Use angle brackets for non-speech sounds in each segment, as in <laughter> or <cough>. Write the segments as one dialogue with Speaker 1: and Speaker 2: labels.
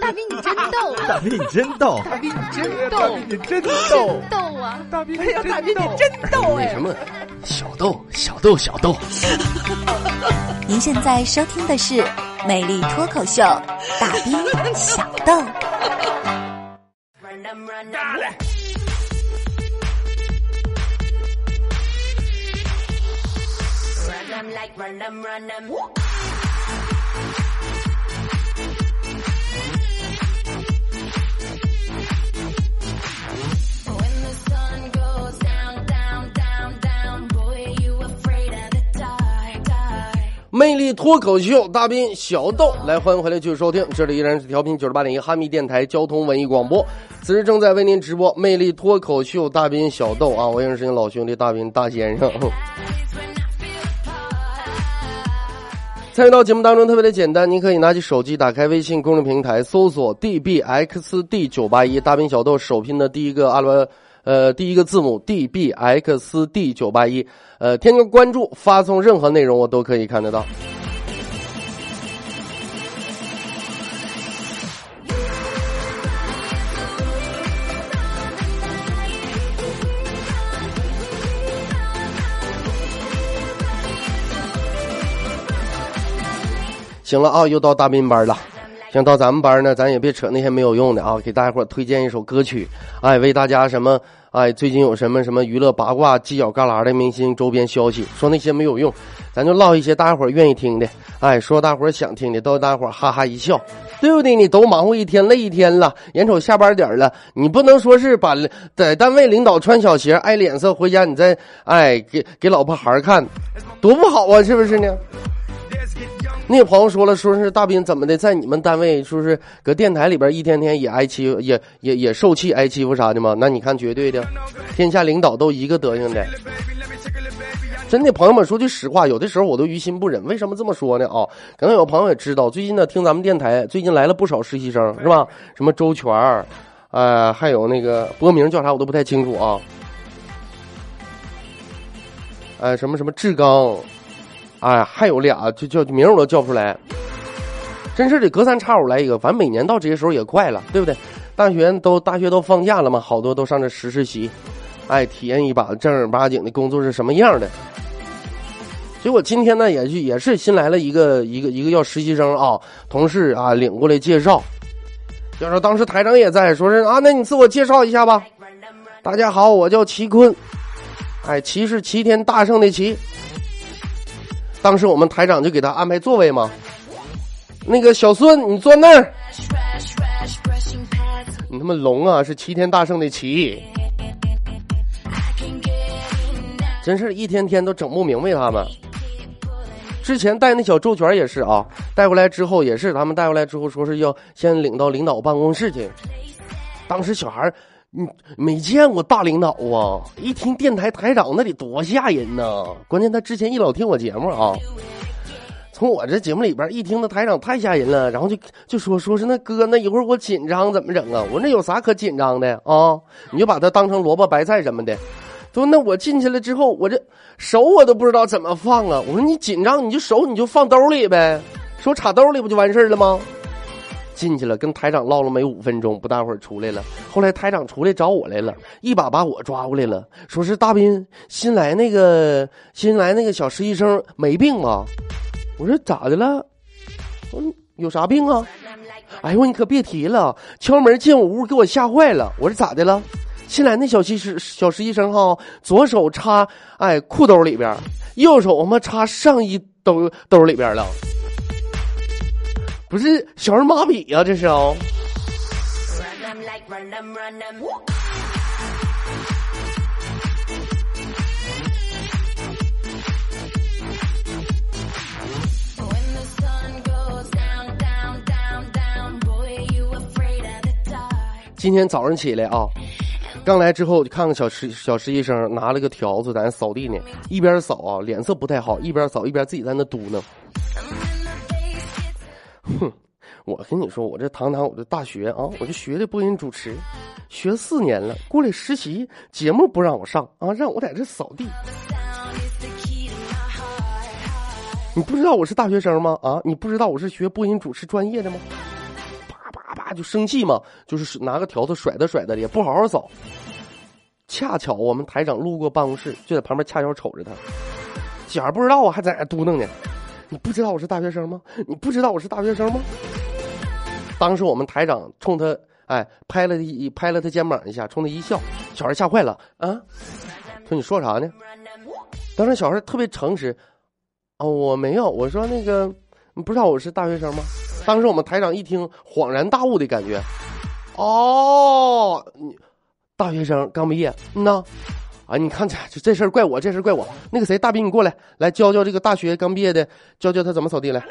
Speaker 1: 大兵你真逗，
Speaker 2: 大兵你真逗，
Speaker 3: 大兵你真
Speaker 2: 逗，大兵你真逗，
Speaker 1: 逗啊！
Speaker 3: 大兵，哎呀，大兵你真逗哎！
Speaker 4: 什么小豆，小豆，小豆。<laughs>
Speaker 5: 您现在收听的是《美丽脱口秀》，大兵小豆。
Speaker 4: 魅力脱口秀，大兵小豆来，欢迎回来继续收听，这里依然是调频九十八点一哈密电台交通文艺广播，此时正在为您直播魅力脱口秀，大兵小豆啊，我也是您老兄弟大兵大先生。参与到节目当中特别的简单，您可以拿起手机，打开微信公众平台，搜索 dbxd 九八一，大兵小豆首拼的第一个阿拉伯。呃，第一个字母 D B X D 九八一，呃，添加关注，发送任何内容我都可以看得到。行了啊，又到大兵班了。像到咱们班呢，咱也别扯那些没有用的啊，给大家伙推荐一首歌曲，哎，为大家什么，哎，最近有什么什么娱乐八卦、犄角旮旯的明星周边消息，说那些没有用，咱就唠一些大家伙愿意听的，哎，说大伙想听的，逗大伙哈哈一笑，对不对？你都忙活一天，累一天了，眼瞅下班点了，你不能说是把在单位领导穿小鞋挨脸色，回家你再哎给给老婆孩看，多不好啊，是不是呢？那个朋友说了，说是大兵怎么的，在你们单位说是搁电台里边一天天也挨欺负，也也也受气挨欺负啥的吗？那你看绝对的，天下领导都一个德行的。真的，朋友们说句实话，有的时候我都于心不忍。为什么这么说呢？啊，可能有朋友也知道，最近呢听咱们电台，最近来了不少实习生，是吧？什么周全儿，呃，还有那个播名叫啥我都不太清楚啊。哎，什么什么志刚。哎，还有俩就叫名我都叫不出来，真是的，隔三差五来一个。反正每年到这些时候也快了，对不对？大学都大学都放假了嘛，好多都上这实实习，哎，体验一把正儿八经的工作是什么样的。所以我今天呢，也是也是新来了一个一个一个要实习生啊，同事啊领过来介绍。要说当时台长也在，说是啊，那你自我介绍一下吧。大家好，我叫齐坤，哎，齐是齐天大圣的齐。当时我们台长就给他安排座位嘛，那个小孙你坐那儿，你他妈龙啊是齐天大圣的齐，真是一天天都整不明白他们。之前带那小周全也是啊，带过来之后也是他们带过来之后说是要先领到领导办公室去，当时小孩你没见过大领导啊！一听电台台长那得多吓人呐！关键他之前一老听我节目啊，从我这节目里边一听那台长太吓人了，然后就就说说是那哥那一会儿我紧张怎么整啊？我说那有啥可紧张的啊？你就把他当成萝卜白菜什么的。说那我进去了之后，我这手我都不知道怎么放啊！我说你紧张你就手你就放兜里呗，手插兜里不就完事儿了吗？进去了，跟台长唠了没五分钟，不大会儿出来了。后来台长出来找我来了，一把把我抓过来了，说是大斌新来那个新来那个小实习生没病吧？我说咋的了？我说有啥病啊？哎呦你可别提了，敲门进我屋给我吓坏了。我说咋的了？新来那小实习小实习生哈，左手插哎裤兜里边，右手他妈插上衣兜兜里边了。不是小儿麻痹呀，这是哦。今天早上起来啊，刚来之后就看看小实小实习生拿了个条子在那扫地呢，一边扫啊，脸色不太好，一边扫一边自己在那嘟囔。哼，我跟你说，我这堂堂我这大学啊，我这学的播音主持，学四年了，过来实习，节目不让我上啊，让我在这扫地。你不知道我是大学生吗？啊，你不知道我是学播音主持专业的吗？叭叭叭，就生气嘛，就是拿个条子甩的甩的，也不好好扫。恰巧我们台长路过办公室，就在旁边恰巧瞅着他。小孩不知道啊，还在那嘟囔呢。你不知道我是大学生吗？你不知道我是大学生吗？当时我们台长冲他哎拍了一拍了他肩膀一下，冲他一笑，小孩吓坏了啊，说你说啥呢？当时小孩特别诚实，哦，我没有，我说那个你不知道我是大学生吗？当时我们台长一听恍然大悟的感觉，哦，你大学生刚毕业，嗯呐。啊，你看这这这事儿怪我，这事儿怪我。那个谁，大兵，你过来，来教教这个大学刚毕业的，教教他怎么扫地来。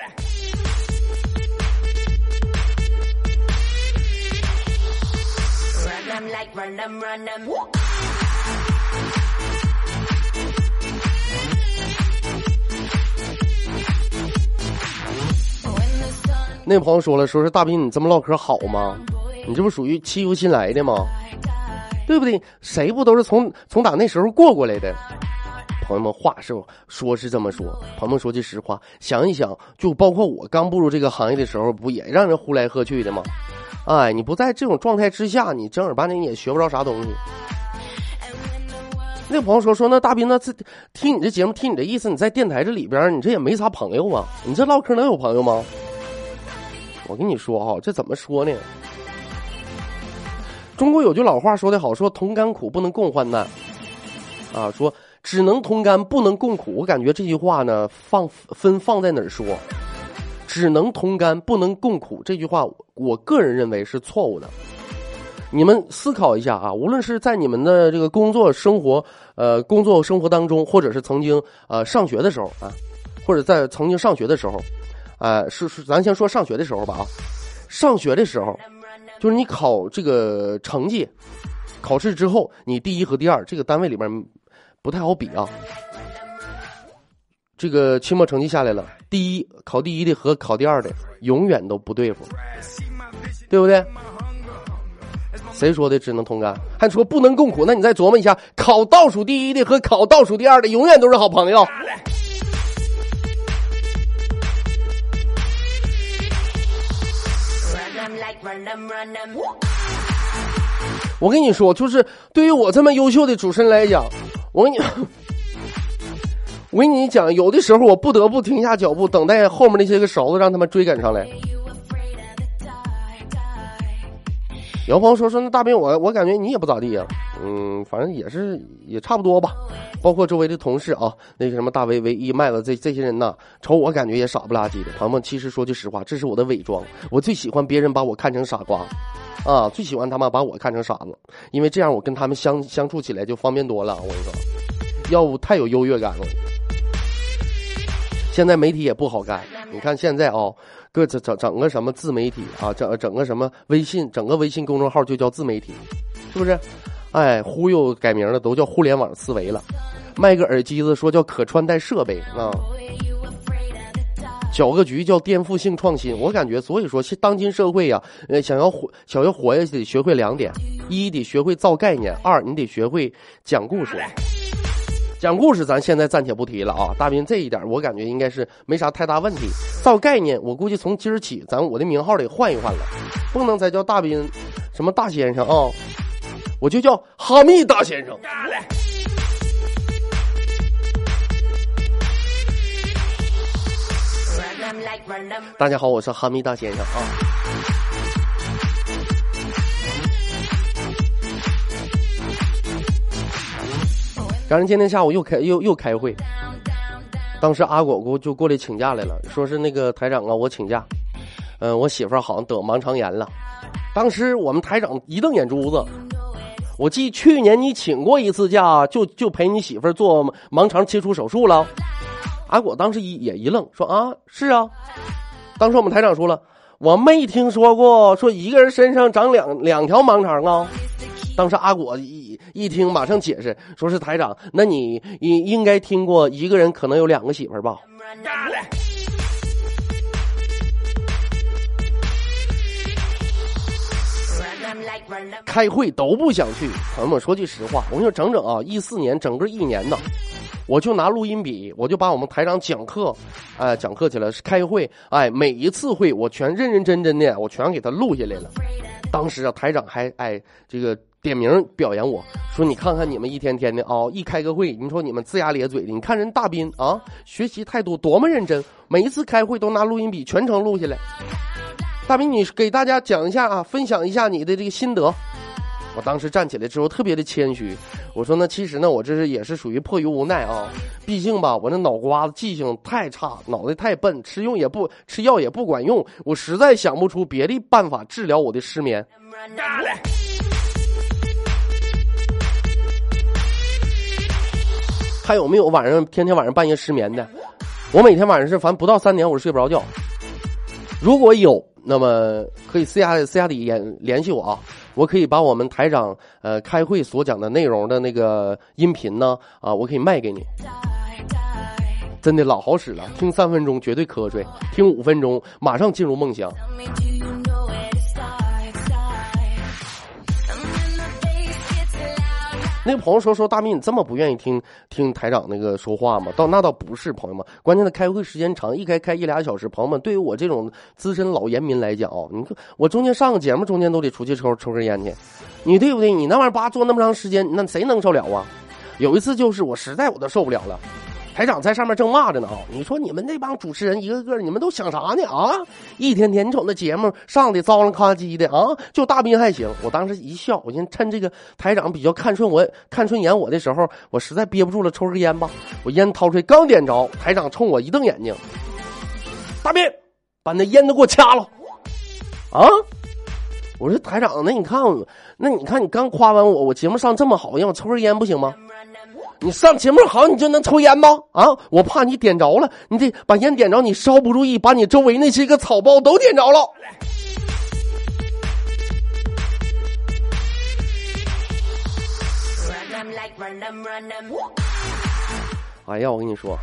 Speaker 4: 那朋友说了，说是大兵，你这么唠嗑好吗？你这不属于欺负新来的吗？对不对？谁不都是从从打那时候过过来的？朋友们，话是说是这么说，朋友们说句实话，想一想，就包括我刚步入这个行业的时候，不也让人呼来喝去的吗？哎，你不在这种状态之下，你正儿八经也学不着啥东西。那朋友说说，那大斌，那这听你这节目，听你这意思，你在电台这里边，你这也没啥朋友啊？你这唠嗑能有朋友吗？我跟你说哈，这怎么说呢？中国有句老话说得好，说同甘苦不能共患难，啊，说只能同甘不能共苦。我感觉这句话呢，放分放在哪儿说，只能同甘不能共苦这句话，我个人认为是错误的。你们思考一下啊，无论是在你们的这个工作生活，呃，工作生活当中，或者是曾经呃上学的时候啊，或者在曾经上学的时候，啊，是是，咱先说上学的时候吧啊，上学的时候。就是你考这个成绩，考试之后你第一和第二，这个单位里边不太好比啊。这个期末成绩下来了，第一考第一的和考第二的永远都不对付，对不对？谁说的只能同甘？还说不能共苦？那你再琢磨一下，考倒数第一的和考倒数第二的永远都是好朋友。我跟你说，就是对于我这么优秀的主持人来讲，我跟你，<laughs> 我跟你讲，有的时候我不得不停下脚步，等待后面那些个勺子让他们追赶上来。有朋友说说那大兵，我我感觉你也不咋地呀，嗯，反正也是也差不多吧。包括周围的同事啊，那个什么大威、唯一、麦子这这些人呐，瞅我感觉也傻不拉几的。朋友们，其实说句实话，这是我的伪装。我最喜欢别人把我看成傻瓜，啊，最喜欢他们把我看成傻子，因为这样我跟他们相相处起来就方便多了。我跟你说，要不太有优越感了。现在媒体也不好干，你看现在啊。个整整整个什么自媒体啊，整整个什么微信，整个微信公众号就叫自媒体，是不是？哎，忽悠改名了，都叫互联网思维了。卖个耳机子说叫可穿戴设备啊，搅个局叫颠覆性创新。我感觉，所以说，当今社会呀，呃，想要活，想要活下去，得学会两点：一得学会造概念，二你得学会讲故事。讲故事，咱现在暂且不提了啊！大斌这一点，我感觉应该是没啥太大问题。造概念，我估计从今儿起，咱我的名号得换一换了，不能再叫大斌，什么大先生啊，我就叫哈密大先生。大家好，我是哈密大先生啊。赶上今天下午又开又又开会，当时阿果果就过来请假来了，说是那个台长啊，我请假，嗯，我媳妇儿好像得盲肠炎了。当时我们台长一瞪眼珠子，我记去年你请过一次假，就就陪你媳妇儿做盲肠切除手术了。阿果当时一也一愣，说啊，是啊。当时我们台长说了，我没听说过说一个人身上长两两条盲肠啊。当时阿果一一听，马上解释，说是台长，那你应应该听过一个人可能有两个媳妇吧？开会都不想去，朋友们说句实话，我跟你说，整整啊一四年整个一年呢，我就拿录音笔，我就把我们台长讲课，哎，讲课去了，开会，哎，每一次会我全认认真真的，我全给他录下来了。当时啊，台长还哎这个点名表扬我说：“你看看你们一天天的啊，一开个会，你说你们龇牙咧嘴的，你看人大斌啊，学习态度多么认真，每一次开会都拿录音笔全程录下来。大斌，你给大家讲一下啊，分享一下你的这个心得。”我当时站起来之后特别的谦虚，我说那，其实呢，我这是也是属于迫于无奈啊，毕竟吧，我那脑瓜子记性太差，脑袋太笨，吃用也不吃药也不管用，我实在想不出别的办法治疗我的失眠。还有没有晚上天天晚上半夜失眠的？我每天晚上是反正不到三点我是睡不着觉。如果有，那么可以私下私下里联联系我啊。我可以把我们台长呃开会所讲的内容的那个音频呢啊，我可以卖给你，真的老好使了，听三分钟绝对瞌睡，听五分钟马上进入梦乡。那个朋友说：“说大明，你这么不愿意听听台长那个说话吗？到那倒不是，朋友们，关键他开会时间长，一开开一俩小时。朋友们，对于我这种资深老烟民来讲啊，你看我中间上个节目，中间都得出去抽抽根烟去，你对不对？你那玩意儿叭坐那么长时间，那谁能受了啊？有一次就是我实在我都受不了了。”台长在上面正骂着呢啊！你说你们那帮主持人一个个，你们都想啥呢啊？一天天你瞅那节目上的糟了咔叽的啊！就大兵还行，我当时一笑，我寻趁这个台长比较看顺我、看顺眼我的时候，我实在憋不住了，抽根烟吧。我烟掏出来刚点着，台长冲我一瞪眼睛：“大兵，把那烟都给我掐了！”啊！我说台长，那你看，那你看你刚夸完我，我节目上这么好，让我抽根烟不行吗？你上节目好，你就能抽烟吗？啊，我怕你点着了，你得把烟点着，你稍不注意，把你周围那些个草包都点着了。哎呀，我跟你说。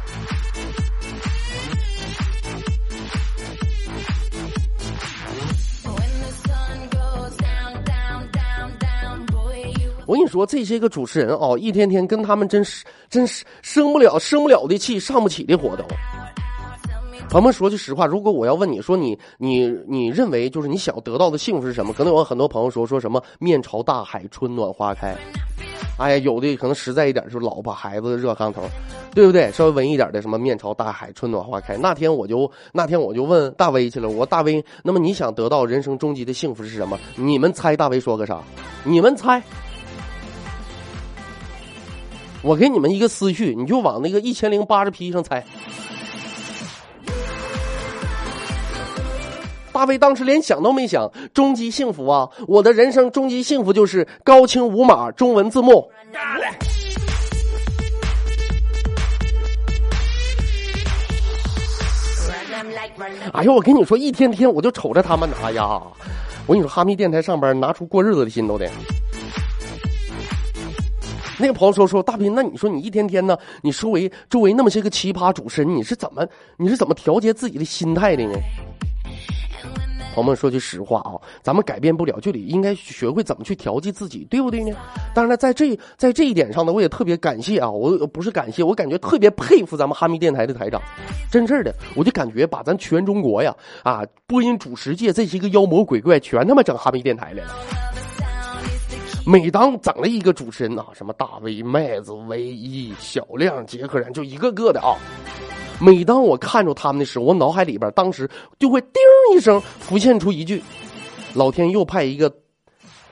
Speaker 4: 我跟你说，这些个主持人啊，一天天跟他们真是真是生不了生不了的气，上不起的火都。朋友们说句实话，如果我要问你说你你你认为就是你想得到的幸福是什么？可能有很多朋友说说什么面朝大海，春暖花开。哎呀，有的可能实在一点，就是老婆孩子热炕头，对不对？稍微文艺点的什么面朝大海，春暖花开。那天我就那天我就问大威去了，我大威，那么你想得到人生终极的幸福是什么？你们猜大威说个啥？你们猜？我给你们一个思绪，你就往那个一千零八十匹上猜。大卫当时连想都没想，终极幸福啊！我的人生终极幸福就是高清无码中文字幕。哎呦，我跟你说，一天天我就瞅着他们，哎呀！我跟你说，哈密电台上班，拿出过日子的心都得。那个朋友说说大斌，那你说你一天天呢，你周围周围那么些个奇葩主持人，你是怎么你是怎么调节自己的心态的呢？朋友们说句实话啊，咱们改变不了，就得应该学会怎么去调剂自己，对不对呢？当然了，在这在这一点上呢，我也特别感谢啊，我不是感谢，我感觉特别佩服咱们哈密电台的台长，真事的，我就感觉把咱全中国呀啊播音主持界这些个妖魔鬼怪全他妈整哈密电台来了。每当整了一个主持人啊，什么大 V、麦子、唯一、小亮、杰克人，就一个个的啊。每当我看着他们的时候，我脑海里边当时就会叮一声浮现出一句：“老天又派一个，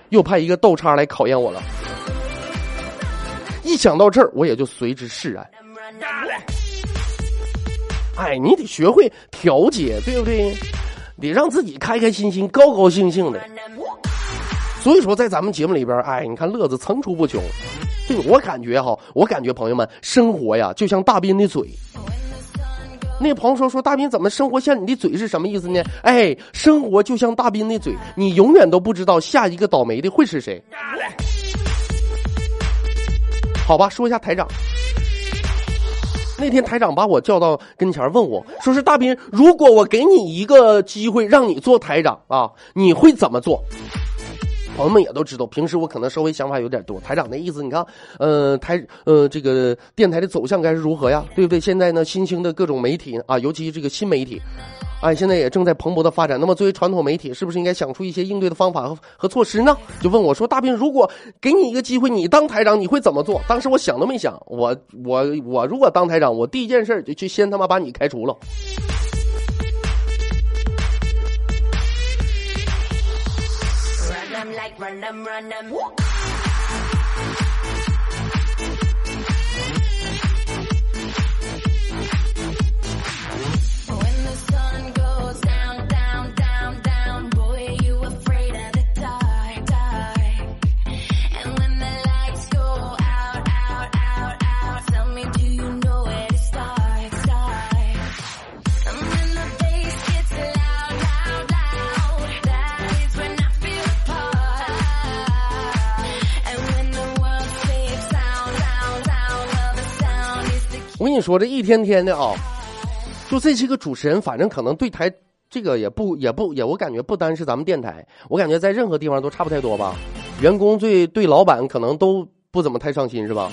Speaker 4: 又派一个豆叉来考验我了。”一想到这儿，我也就随之释然。哎，你得学会调节，对不对？得让自己开开心心、高高兴兴的。所以说，在咱们节目里边，哎，你看乐子层出不穷。这个我感觉哈，我感觉朋友们生活呀，就像大斌的嘴。那朋友说说大斌怎么生活像你的嘴是什么意思呢？哎，生活就像大斌的嘴，你永远都不知道下一个倒霉的会是谁。好吧，说一下台长。那天台长把我叫到跟前，问我说是大斌，如果我给你一个机会让你做台长啊，你会怎么做？朋友们也都知道，平时我可能稍微想法有点多。台长的意思，你看，呃，台呃，这个电台的走向该是如何呀？对不对？现在呢，新兴的各种媒体啊，尤其这个新媒体，哎，现在也正在蓬勃的发展。那么，作为传统媒体，是不是应该想出一些应对的方法和和措施呢？就问我说：“大兵，如果给你一个机会，你当台长，你会怎么做？”当时我想都没想，我我我如果当台长，我第一件事就去先他妈把你开除了。run them, run them. 我跟你说，这一天天的啊，就这些个主持人，反正可能对台这个也不也不也，我感觉不单是咱们电台，我感觉在任何地方都差不太多吧。员工对对老板可能都不怎么太上心，是吧？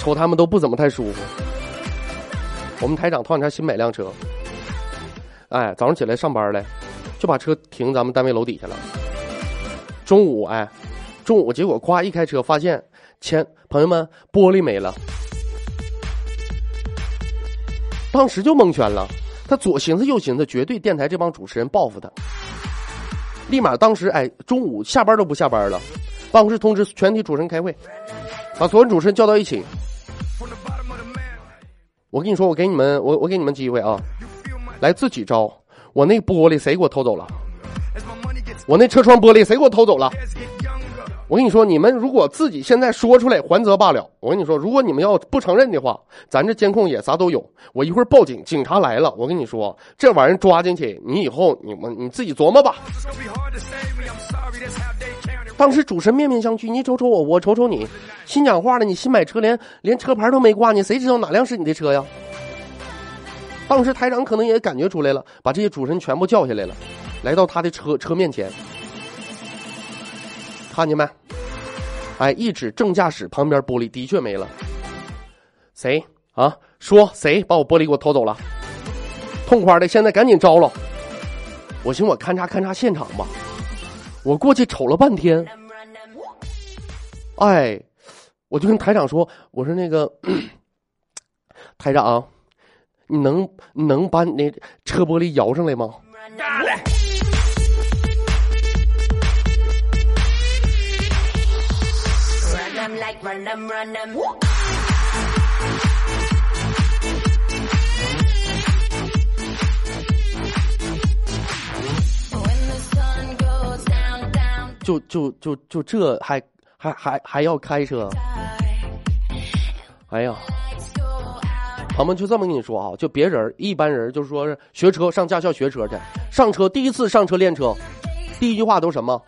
Speaker 4: 瞅他们都不怎么太舒服。我们台长突然间新买辆车，哎，早上起来上班来，就把车停咱们单位楼底下了。中午哎，中午结果夸一开车发现前朋友们玻璃没了。当时就蒙圈了，他左寻思右寻思，绝对电台这帮主持人报复他。立马当时哎，中午下班都不下班了，办公室通知全体主持人开会，把所有主持人叫到一起。我跟你说，我给你们，我我给你们机会啊，来自己招。我那玻璃谁给我偷走了？我那车窗玻璃谁给我偷走了？我跟你说，你们如果自己现在说出来还则罢了。我跟你说，如果你们要不承认的话，咱这监控也啥都有。我一会儿报警，警察来了，我跟你说，这玩意儿抓进去，你以后你们你自己琢磨吧。当时主持人面面相觑，你瞅瞅我，我瞅瞅你，新讲话了，你新买车连连车牌都没挂，你谁知道哪辆是你的车呀？当时台长可能也感觉出来了，把这些主持人全部叫下来了，来到他的车车面前。看见没？哎，一指正驾驶旁边玻璃的确没了。谁啊？说谁把我玻璃给我偷走了？痛快的，现在赶紧招了。我寻我勘察勘察现场吧。我过去瞅了半天。哎，我就跟台长说：“我说那个 <clears throat> 台长，你能能把你那车玻璃摇上来吗？”就就就就这还还还还要开车？哎呀，朋友们就这么跟你说啊，就别人一般人就是说是学车上驾校学车去，上车第一次上车练车，第一句话都什么？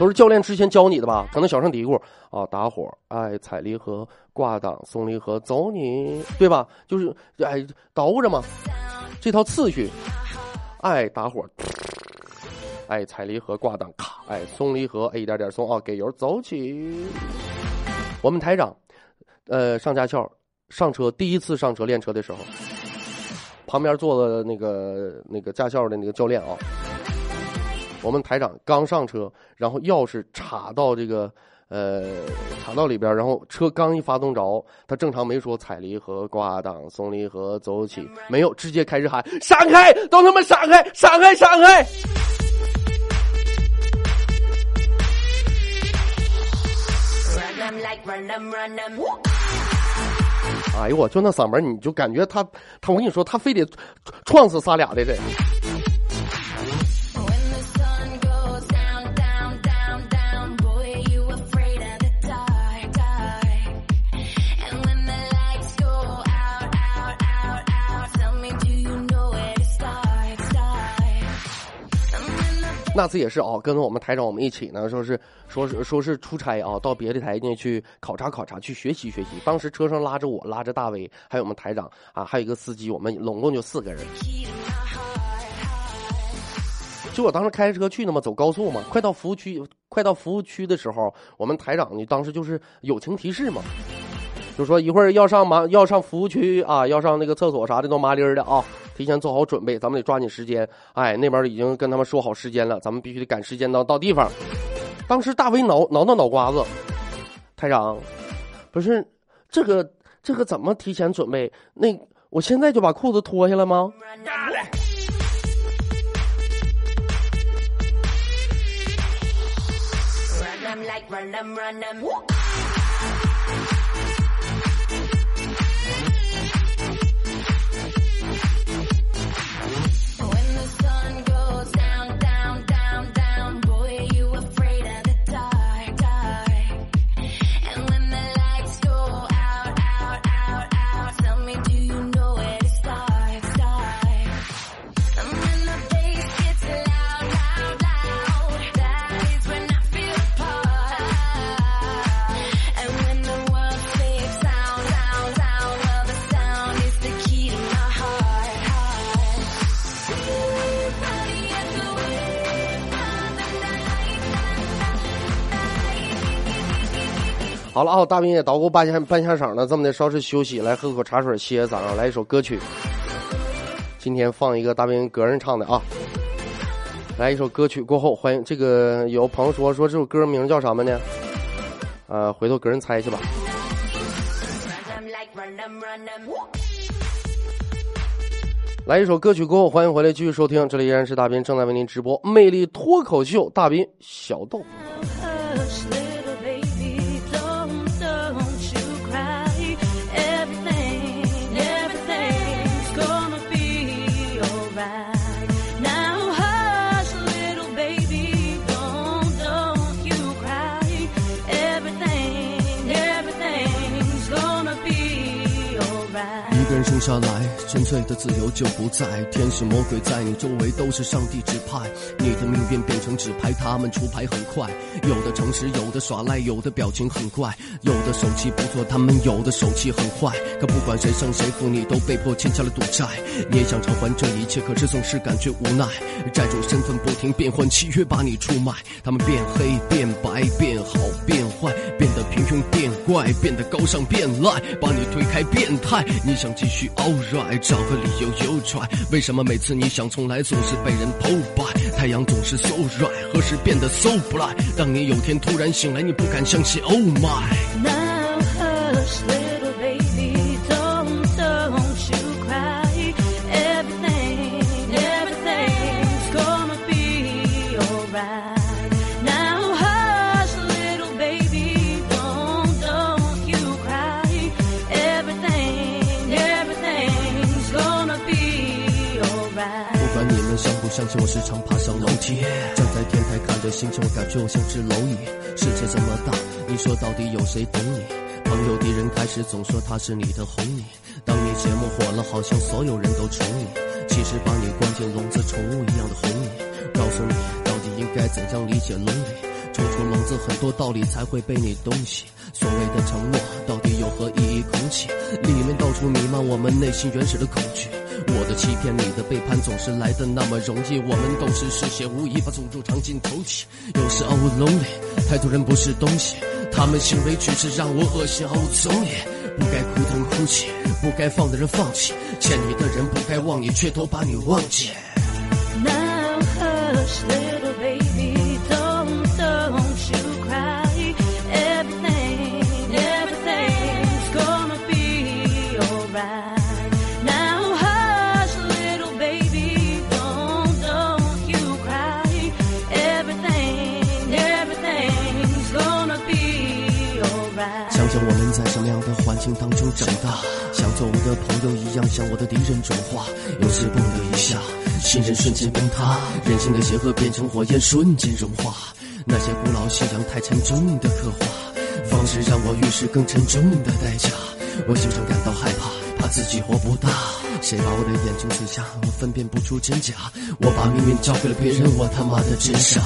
Speaker 4: 都是教练之前教你的吧？可能小声嘀咕啊，打火，哎，踩离合，挂档，松离合，走你，对吧？就是哎，倒着嘛，这套次序，哎，打火，哎，踩离合，挂档，咔，哎，松离合，一点点松啊，给油，走起。我们台长，呃，上驾校上车，第一次上车练车的时候，旁边坐的那个那个驾校的那个教练啊。我们台长刚上车，然后钥匙插到这个呃插到里边，然后车刚一发动着，他正常没说踩离合、挂档、松离合、走起，没有，直接开始喊闪开，都他妈闪开，闪开，闪开！哎呦我就那嗓门，你就感觉他他，我跟你说，他非得撞死仨俩的这。那次也是啊，跟着我们台长我们一起呢，说是说是说是出差啊，到别的台呢去考察考察，去学习学习。当时车上拉着我，拉着大威，还有我们台长啊，还有一个司机，我们拢共就四个人。就我当时开车去的嘛，走高速嘛，快到服务区，快到服务区的时候，我们台长呢当时就是友情提示嘛，就说一会儿要上麻要上服务区啊，要上那个厕所啥的都麻利儿的啊。提前做好准备，咱们得抓紧时间。哎，那边已经跟他们说好时间了，咱们必须得赶时间到到地方。当时大威挠挠挠脑瓜子，台长，不是这个这个怎么提前准备？那我现在就把裤子脱下来吗？好了啊，大兵也捣鼓半下半下场了，这么的稍事休息，来喝口茶水歇歇嗓子，来一首歌曲。今天放一个大兵个人唱的啊，来一首歌曲过后，欢迎这个有朋友说说这首歌名叫什么呢？呃，回头个人猜去吧。来一首歌曲过后，欢迎回来继续收听，这里依然是大兵正在为您直播《魅力脱口秀》，大兵小豆。
Speaker 1: 下来，纯粹的自由就不在。天使魔鬼在你周围都是上帝指派，你的命运变成纸牌，他们出牌很快。有的诚实，有的耍赖，有的表情很怪，有的手气不错，他们有的手气很坏。可不管谁胜谁负，你都被迫欠下了赌债。你也想偿还这一切，可是总是感觉无奈。债主身份不停变换，契约把你出卖。他们变黑变白变好变坏，变得平庸变怪，变得高尚变赖，把你推开变态。你想。继续 alright，找个理由又 try。为什么每次你想重来，总是被人偷败？太阳总是 so right，何时变得 so bright？当你有天突然醒来，你不敢相信，oh my。相不相信我时常爬上楼梯，站在天台看着星星，我感觉我像只蝼蚁。世界这么大，你说到底有谁懂你？朋友敌人开始总说他是你的红你。当你节目火了，好像所有人都宠你，其实把你关进笼子，宠物一样的哄你。告诉你到底应该怎样理解伦理？冲出笼子，很多道理才会被你东西。所谓的承诺，到底有何意义？空气里面到处弥漫我们内心原始的恐惧。我的欺骗，你的背叛，总是来的那么容易。我们都是嗜血无疑，把诅咒藏进头起。有时，Oh lonely，太多人不是东西，他们行为举止让我恶心。Oh，总也不该哭疼哭泣，不该放的人放弃，欠你的人不该忘你，却都把你忘记。Now hush, 我的朋友一样，向我的敌人转化。有时嘣的一下，信任瞬间崩塌，人性的邪恶变成火焰，瞬间融化。那些古老信仰太沉重的刻画，方式让我遇事更沉重的代价。我经常感到害怕，怕自己活不大。谁把我的眼睛刺瞎？我分辨不出真假。我把命运交给了别人，我他妈的真傻。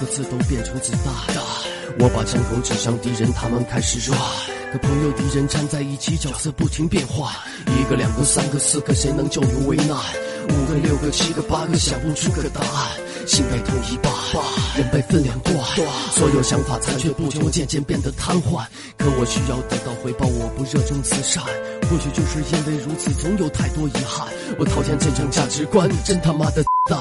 Speaker 1: 个字都变成子弹。我把枪口指向敌人，他们开始 run。和朋友、敌人站在一起，角色不停变换。一个、两个、三个、四个，谁能救有危难？五个、六个、七个、八个，想不出个答案。心被痛一半，人被分两段，所有想法残缺不全，我渐渐变得瘫痪。可我需要得到回报，我不热衷慈善。或许就是因为如此，总有太多遗憾。我讨厌这种价值观，真他妈的蛋。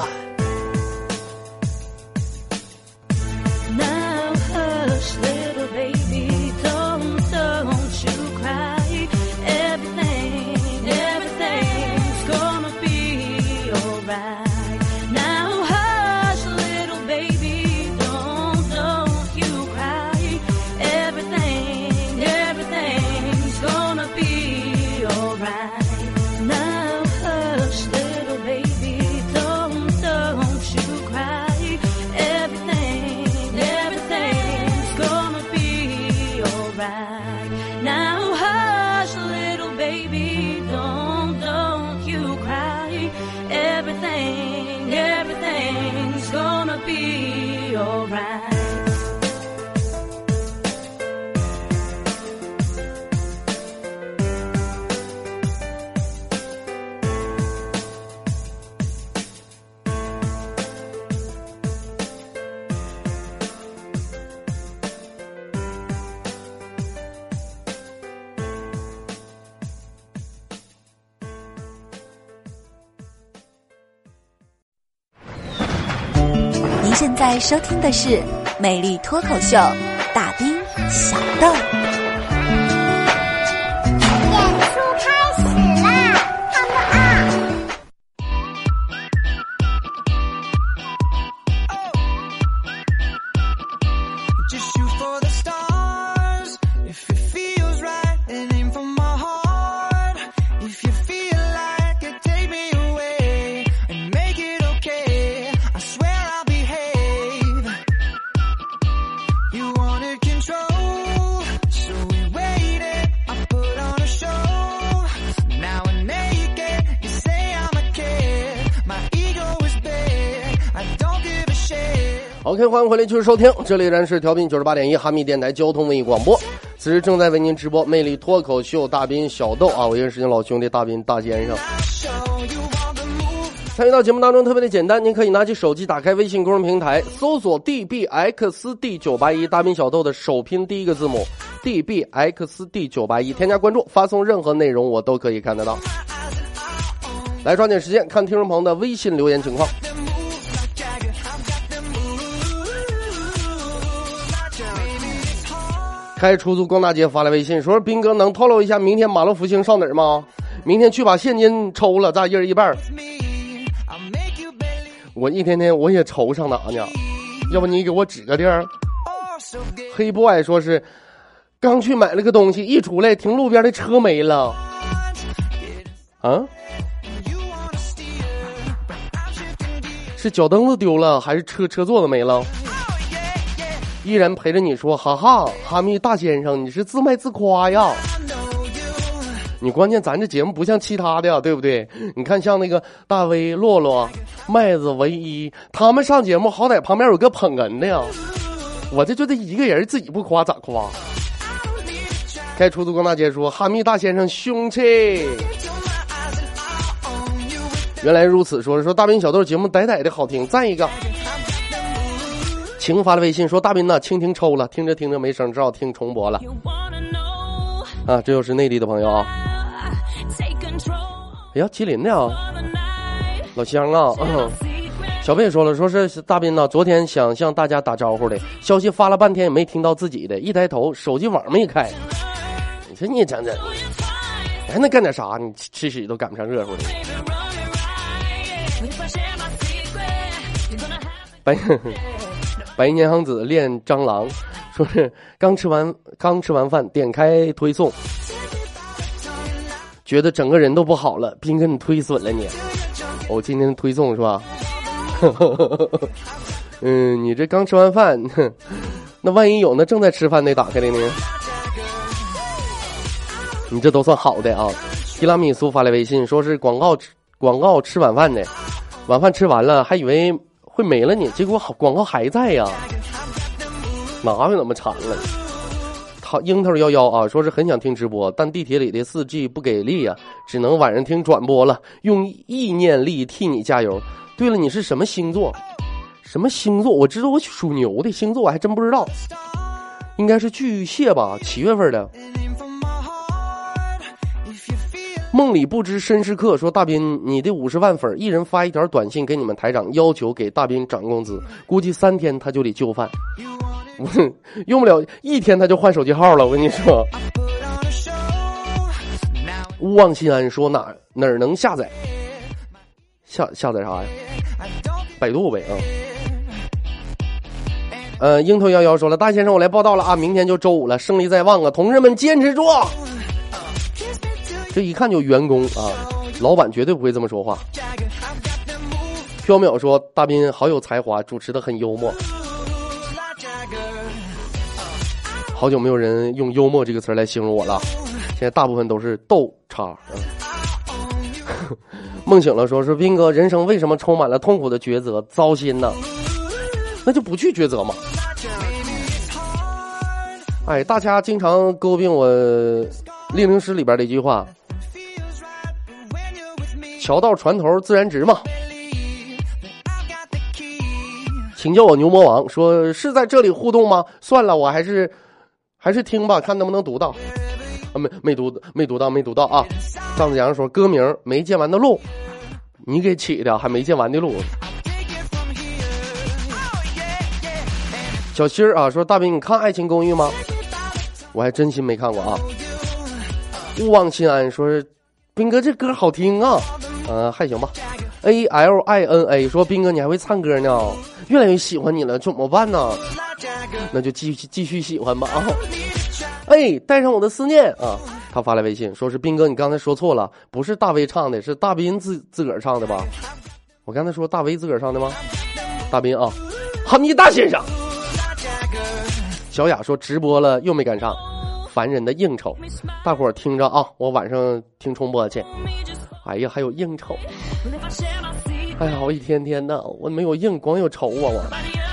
Speaker 5: 收听的是《美丽脱口秀》，大兵小豆。
Speaker 4: 欢迎继续收听，这里依然是调频九十八点一哈密电台交通文艺广播，此时正在为您直播魅力脱口秀大兵小豆啊，我也是您老兄弟大兵大先生。参与到节目当中特别的简单，您可以拿起手机打开微信公众平台，搜索 dbxd 九八一大兵小豆的首拼第一个字母 dbxd 九八一，添加关注，发送任何内容我都可以看得到。来抓紧时间看听众朋友的微信留言情况。开出租逛大街发来微信说：“斌哥能透露一下明天马路福星上哪儿吗？明天去把现金抽了，咱一人一半。我一天天我也愁上哪呢？要不你给我指个地儿？黑 boy 说是刚去买了个东西，一出来停路边的车没了。啊？是脚蹬子丢了，还是车车座子没了？依然陪着你说，哈哈，哈密大先生，你是自卖自夸呀。你关键咱这节目不像其他的呀，对不对？你看像那个大威、洛洛、麦子、唯一，他们上节目好歹旁边有个捧哏的呀。我这就这一个人自己不夸咋夸？开出租逛大街说哈密大先生凶气。原来如此，说说大兵小豆节目歹歹的好听，赞一个。晴发了微信说大斌呐，蜻蜓抽了，听着听着没声，只好听重播了?啊。这又是内地的朋友啊，哎呀，吉林的啊。老乡啊，嗯小贝也说了，说是大斌呐，昨天想向大家打招呼的，消息发了半天也没听到自己的，一抬头手机网没开。你说你整整，还能干点啥？你吃吃屎都赶不上热乎的。白 <laughs> 白年航子恋蟑螂，说是刚吃完刚吃完饭，点开推送，觉得整个人都不好了。斌哥，你推损了你。我、今天推送是吧？<laughs> 嗯，你这刚吃完饭，那万一有那正在吃饭的打开的呢？你这都算好的啊！提拉米苏发来微信，说是广告吃广告吃晚饭的，晚饭吃完了，还以为会没了你，结果好广告还在呀，麻烦那么惨了。好，樱桃幺幺啊，说是很想听直播，但地铁里的四 G 不给力呀、只能晚上听转播了，用意念力替你加油。对了，你是什么星座？什么星座？我知道我属牛的星座，我还真不知道，应该是巨蟹吧，七月份的。梦里不知身是客说大斌，你的五十万粉，一人发一条短信给你们台长，要求给大斌涨工资，估计三天他就得就范，<laughs> 用不了一天他就换手机号了。我跟你说，勿忘心安说哪哪能下载？下下载啥呀？百度呗啊。呃，樱桃幺幺说了，大先生我来报道了啊，明天就周五了，胜利在望啊，同志们坚持住！这一看就员工啊，老板绝对不会这么说话。缥缈说，大斌好有才华，主持的很幽默。好久没有人用幽默这个词来形容我了，现在大部分都是逗叉。<laughs> 梦醒了说，说斌哥，人生为什么充满了痛苦的抉择？糟心呐，那就不去抉择嘛。哎，大家经常诟病我《令灵师》里边的一句话：“桥到船头自然直嘛。”请叫我牛魔王，说是在这里互动吗？算了，我还是还是听吧，看能不能读到。啊，没没读没读到没读到啊！张子阳说歌名《没见完的路》，你给起的还没见完的路。小新儿啊说大兵，你看《爱情公寓》吗？我还真心没看过啊。勿忘心安说是斌哥这歌好听啊，呃还行吧。A L I N A 说斌哥你还会唱歌呢，越来越喜欢你了，怎么办呢？那就继续继续喜欢吧啊。哎，带上我的思念啊！他发来微信说是斌哥，你刚才说错了，不是大威唱的，是大斌自自个儿唱的吧？我刚才说大威自个儿唱的吗？大斌啊，哈密大先生。小雅说直播了又没赶上，烦人的应酬。大伙儿听着啊，我晚上听重播去。哎呀，还有应酬。哎呀，我一天天的，我没有应，光有愁啊我。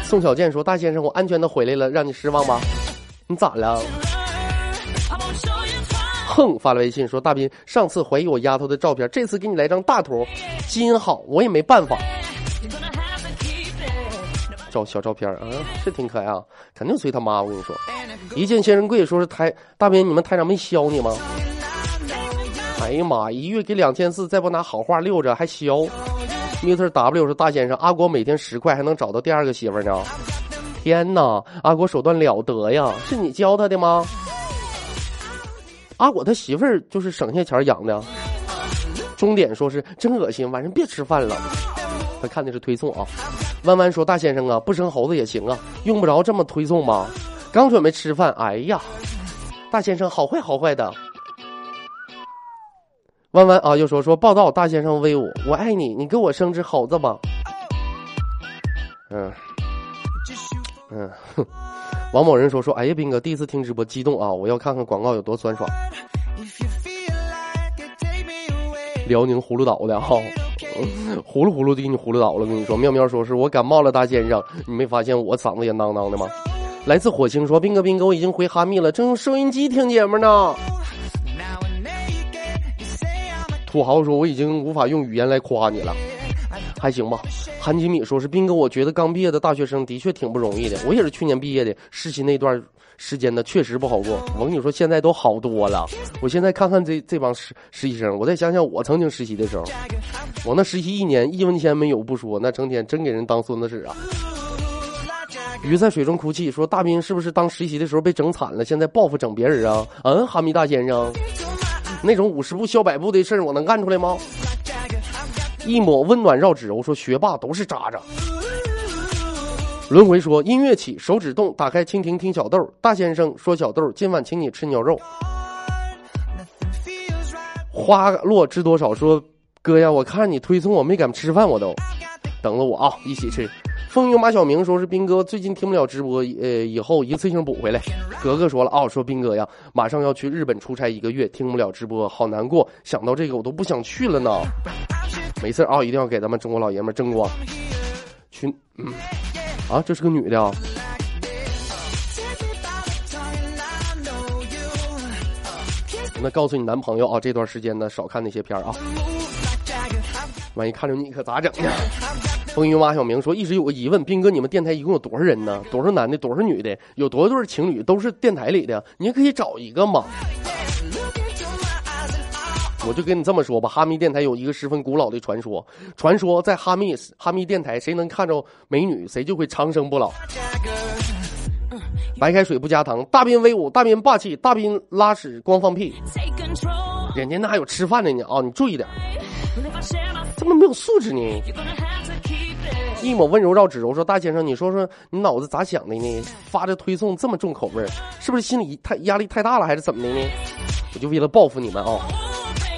Speaker 4: 宋小健说大先生，我安全的回来了，让你失望吧？你咋了？哼，发了微信说大斌，上次怀疑我丫头的照片，这次给你来张大图，基因好，我也没办法。照小照片啊，是挺可爱啊，肯定随他妈。我跟你说，一见先生贵，说是台大斌，你们台长没削你吗？哎呀妈，一月给两千四，再不拿好话溜着还削。Mr W 说大先生，阿国每天十块还能找到第二个媳妇呢。天哪，阿国手段了得呀，是你教他的吗？阿果他媳妇儿就是省下钱养的。终点说是真恶心，晚上别吃饭了。他看的是推送啊。弯弯说大先生啊，不生猴子也行啊，用不着这么推送吧。刚准备吃饭，哎呀，大先生好坏好坏的。弯弯啊，又说说报道，大先生威武，我爱你，你给我生只猴子吧。嗯嗯，哼。<laughs> 王某人说说，哎呀，斌哥，第一次听直播，激动啊！我要看看广告有多酸爽。辽宁葫芦岛的哈，呼噜呼噜的给你葫芦岛了。跟你说，妙妙说是我感冒了，大先生，你没发现我嗓子也囔囔的吗？来自火星说，斌哥，斌哥，我已经回哈密了，正用收音机听节目呢。土豪说，我已经无法用语言来夸你了。还行吧，韩吉米说是斌哥，我觉得刚毕业的大学生的确挺不容易的。我也是去年毕业的，实习那段时间呢，确实不好过。我跟你说，现在都好多了。我现在看看这这帮实实习生，我再想想我曾经实习的时候，我那实习一年一分钱没有不说，那成天真给人当孙子使啊。鱼在水中哭泣说，大斌是不是当实习的时候被整惨了，现在报复整别人啊？嗯，哈密大先生，那种五十步笑百步的事儿，我能干出来吗？一抹温暖绕指，我说学霸都是渣渣。轮回说音乐起，手指动，打开蜻蜓听小豆。大先生说小豆，今晚请你吃牛肉。花落知多少？说哥呀，我看你推送，我没敢吃饭，我都等着我啊，一起吃。风云马小明说是斌哥最近听不了直播，呃，以后一次性补回来。格格说了啊，说斌哥呀，马上要去日本出差一个月，听不了直播，好难过。想到这个，我都不想去了呢。没事啊，一定要给咱们中国老爷们争光。群，嗯，啊，这是个女的啊。那告诉你男朋友啊，这段时间呢少看那些片儿啊，万一看着你可咋整呢？风云蛙小明说，一直有个疑问，斌哥，你们电台一共有多少人呢？多少男的，多少女的？有多少对情侣都是电台里的？你可以找一个嘛。我就跟你这么说吧，哈密电台有一个十分古老的传说，传说在哈密哈密电台，谁能看着美女，谁就会长生不老。白开水不加糖，大兵威武，大兵霸气，大兵拉屎光放屁，人家那还有吃饭的呢啊！你注意点，怎么没有素质呢？一抹温柔绕指柔说：“大先生，你说说你脑子咋想的呢？发这推送这么重口味儿，是不是心里太压力太大了，还是怎么的呢？”我就为了报复你们啊！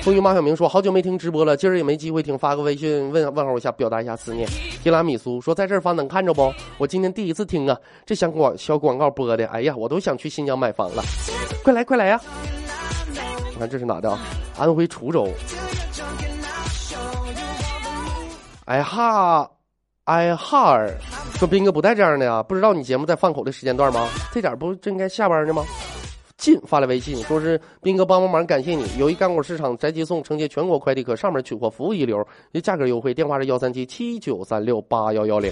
Speaker 4: 风云马小明说：“好久没听直播了，今儿也没机会听，发个微信问问候一下，表达一下思念。”提拉米苏说：“在这儿发能看着不？我今天第一次听啊，这小广小广告播的，哎呀，我都想去新疆买房了，快来快来呀、你看这是哪的啊？安徽滁州。哎哈，哎哈尔说斌哥不带这样的呀，不知道你节目在放口的时间段吗？这点不真该下班呢吗？进发来微信说是斌哥帮帮忙，感谢你。由于干果市场宅急送承接全国快递，可上门取货服务一流，价格优惠，电话是幺三七七九三六八幺幺零。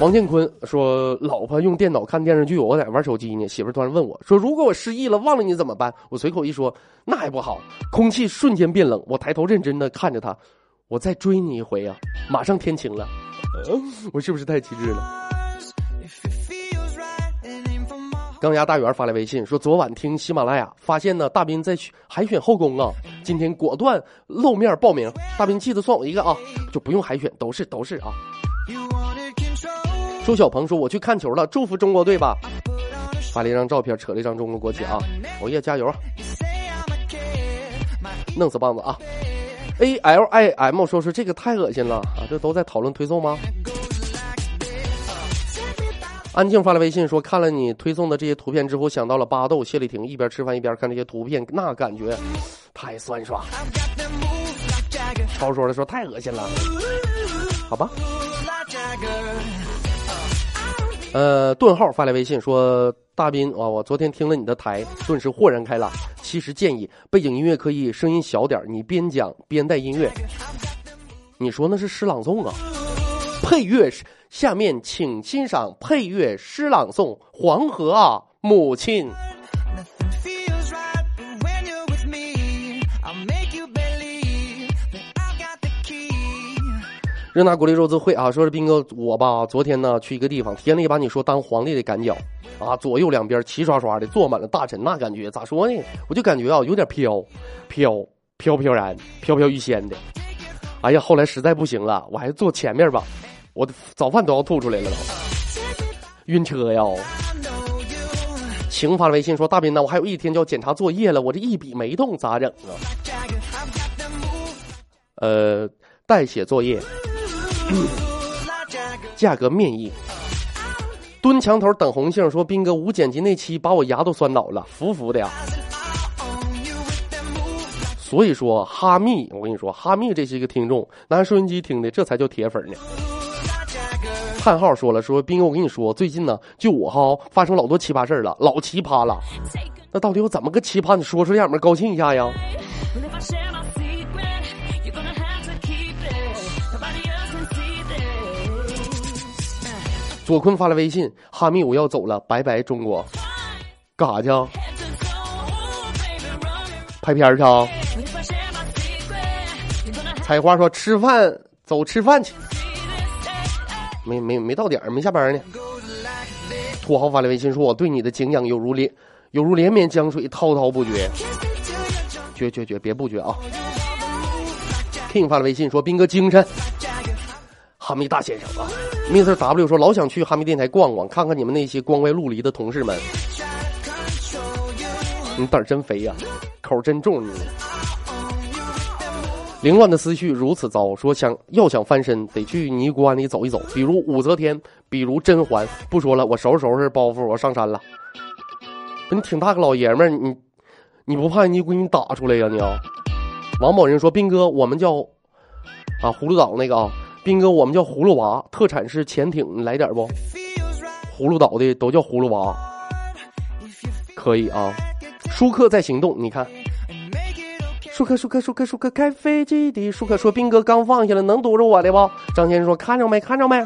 Speaker 4: 王建坤说：“老婆用电脑看电视剧，我在玩手机呢。媳妇突然问我说：‘如果我失忆了，忘了你怎么办？’我随口一说，那还不好。空气瞬间变冷，我抬头认真的看着他，我再追你一回呀、马上天晴了。呃 <laughs> 我是不是太机智了？”钢牙大圆发来微信说：“昨晚听喜马拉雅，发现呢大兵在海选后宫啊，今天果断露面报名。大兵记得算我一个啊，就不用海选，都是都是啊。”周小鹏说：“我去看球了，祝福中国队吧。”发了一张照片，扯了一张中国国旗啊！熬夜加油！弄死棒子啊！A L I M 说是这个太恶心了啊！这都在讨论推送吗？安静发来微信说，看了你推送的这些图片之后，想到了巴豆、谢丽婷，一边吃饭一边看这些图片，那感觉太酸爽。超说的说太恶心了，好吧。呃，顿号发来微信说：“大斌啊，我昨天听了你的台，顿时豁然开朗。其实建议背景音乐可以声音小点，你边讲边带音乐。你说那是诗朗诵啊？配乐是下面请欣赏配乐诗朗诵《黄河啊，母亲》。热那国立肉孜会啊，说是斌哥，我吧昨天呢去一个地方，添了一把你说当皇帝的赶脚，啊，左右两边齐刷刷的坐满了大臣，那感觉咋说呢？我就感觉啊有点飘，飘飘飘然，飘飘欲仙的。哎呀，后来实在不行了，我还是坐前面吧，我的早饭都要吐出来了都，晕车呀！晴发微信说：“大斌呐，我还有一天就要检查作业了，我这一笔没动咋整啊？”呃，代写作业。价格面议。蹲墙头等红杏说：“斌哥无剪辑那期把我牙都酸倒了，服服的呀。”所以说哈密，我跟你说，哈密这是一个听众，拿收音机听的，这才叫铁粉呢。叹号说了说，斌哥，我跟你说，最近呢，就我哈发生老多奇葩事了，老奇葩了。那到底我怎么个奇葩？你说出来，让我们高兴一下呀？左坤发了微信：哈密，我要走了，拜拜，中国。干啥去啊？拍片儿去啊？采花说吃饭，走吃饭去。没没没到点儿，没下班呢。土豪发了微信说：“我对你的敬仰犹如连犹如连绵江水，滔滔不绝，绝绝绝，别不绝啊！”King 发了微信说：“斌哥精神。”哈密大先生啊，Mr W 说：“老想去哈密电台逛逛，看看你们那些光怪陆离的同事们。”你胆儿真肥呀、口真重你。凌乱的思绪如此糟，说想要想翻身，得去尼姑庵里走一走，比如武则天，比如甄嬛。不说了，我收拾收拾包袱，我上山了。你挺大个老爷们儿，你你不怕尼姑给你打出来呀、你啊？王某人说：“斌哥，我们叫啊葫芦岛那个啊，斌哥，我们叫葫芦娃，特产是潜艇，你来点不？葫芦岛的都叫葫芦娃，可以啊。舒克在行动，你看。舒克，舒克，舒克，舒克，开飞机的舒克说：“斌哥刚放下了，能堵着我的不？”张先生说：“看着没？看着没？”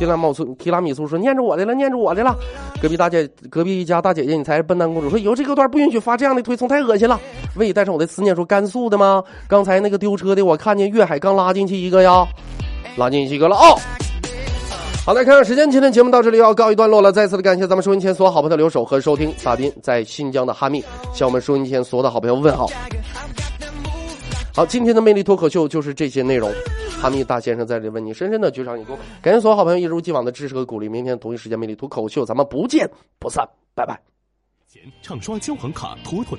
Speaker 4: 提拉米苏提拉米苏说：“念着我的了，念着我的了。”隔壁大姐，隔壁一家大姐姐，你才是笨蛋公主说：“以后这个段不允许发这样的推送，太恶心了。”未带上我的思念说：“甘肃的吗？刚才那个丢车的，我看见粤海刚拉进去一个呀，拉进去一个了哦。”好的，看看时间，今天节目到这里要告一段落了。再次的感谢咱们收音前所有好朋友的留守和收听。大斌在新疆的哈密向我们收音前所有的好朋友问好。好，今天的魅力脱口秀就是这些内容。哈密大先生在这里为你深深的鞠上一躬，感谢所有好朋友一如既往的支持和鼓励。明天同一时间魅力脱口秀，咱们不见不散，拜拜。
Speaker 6: 畅刷交行卡妥妥。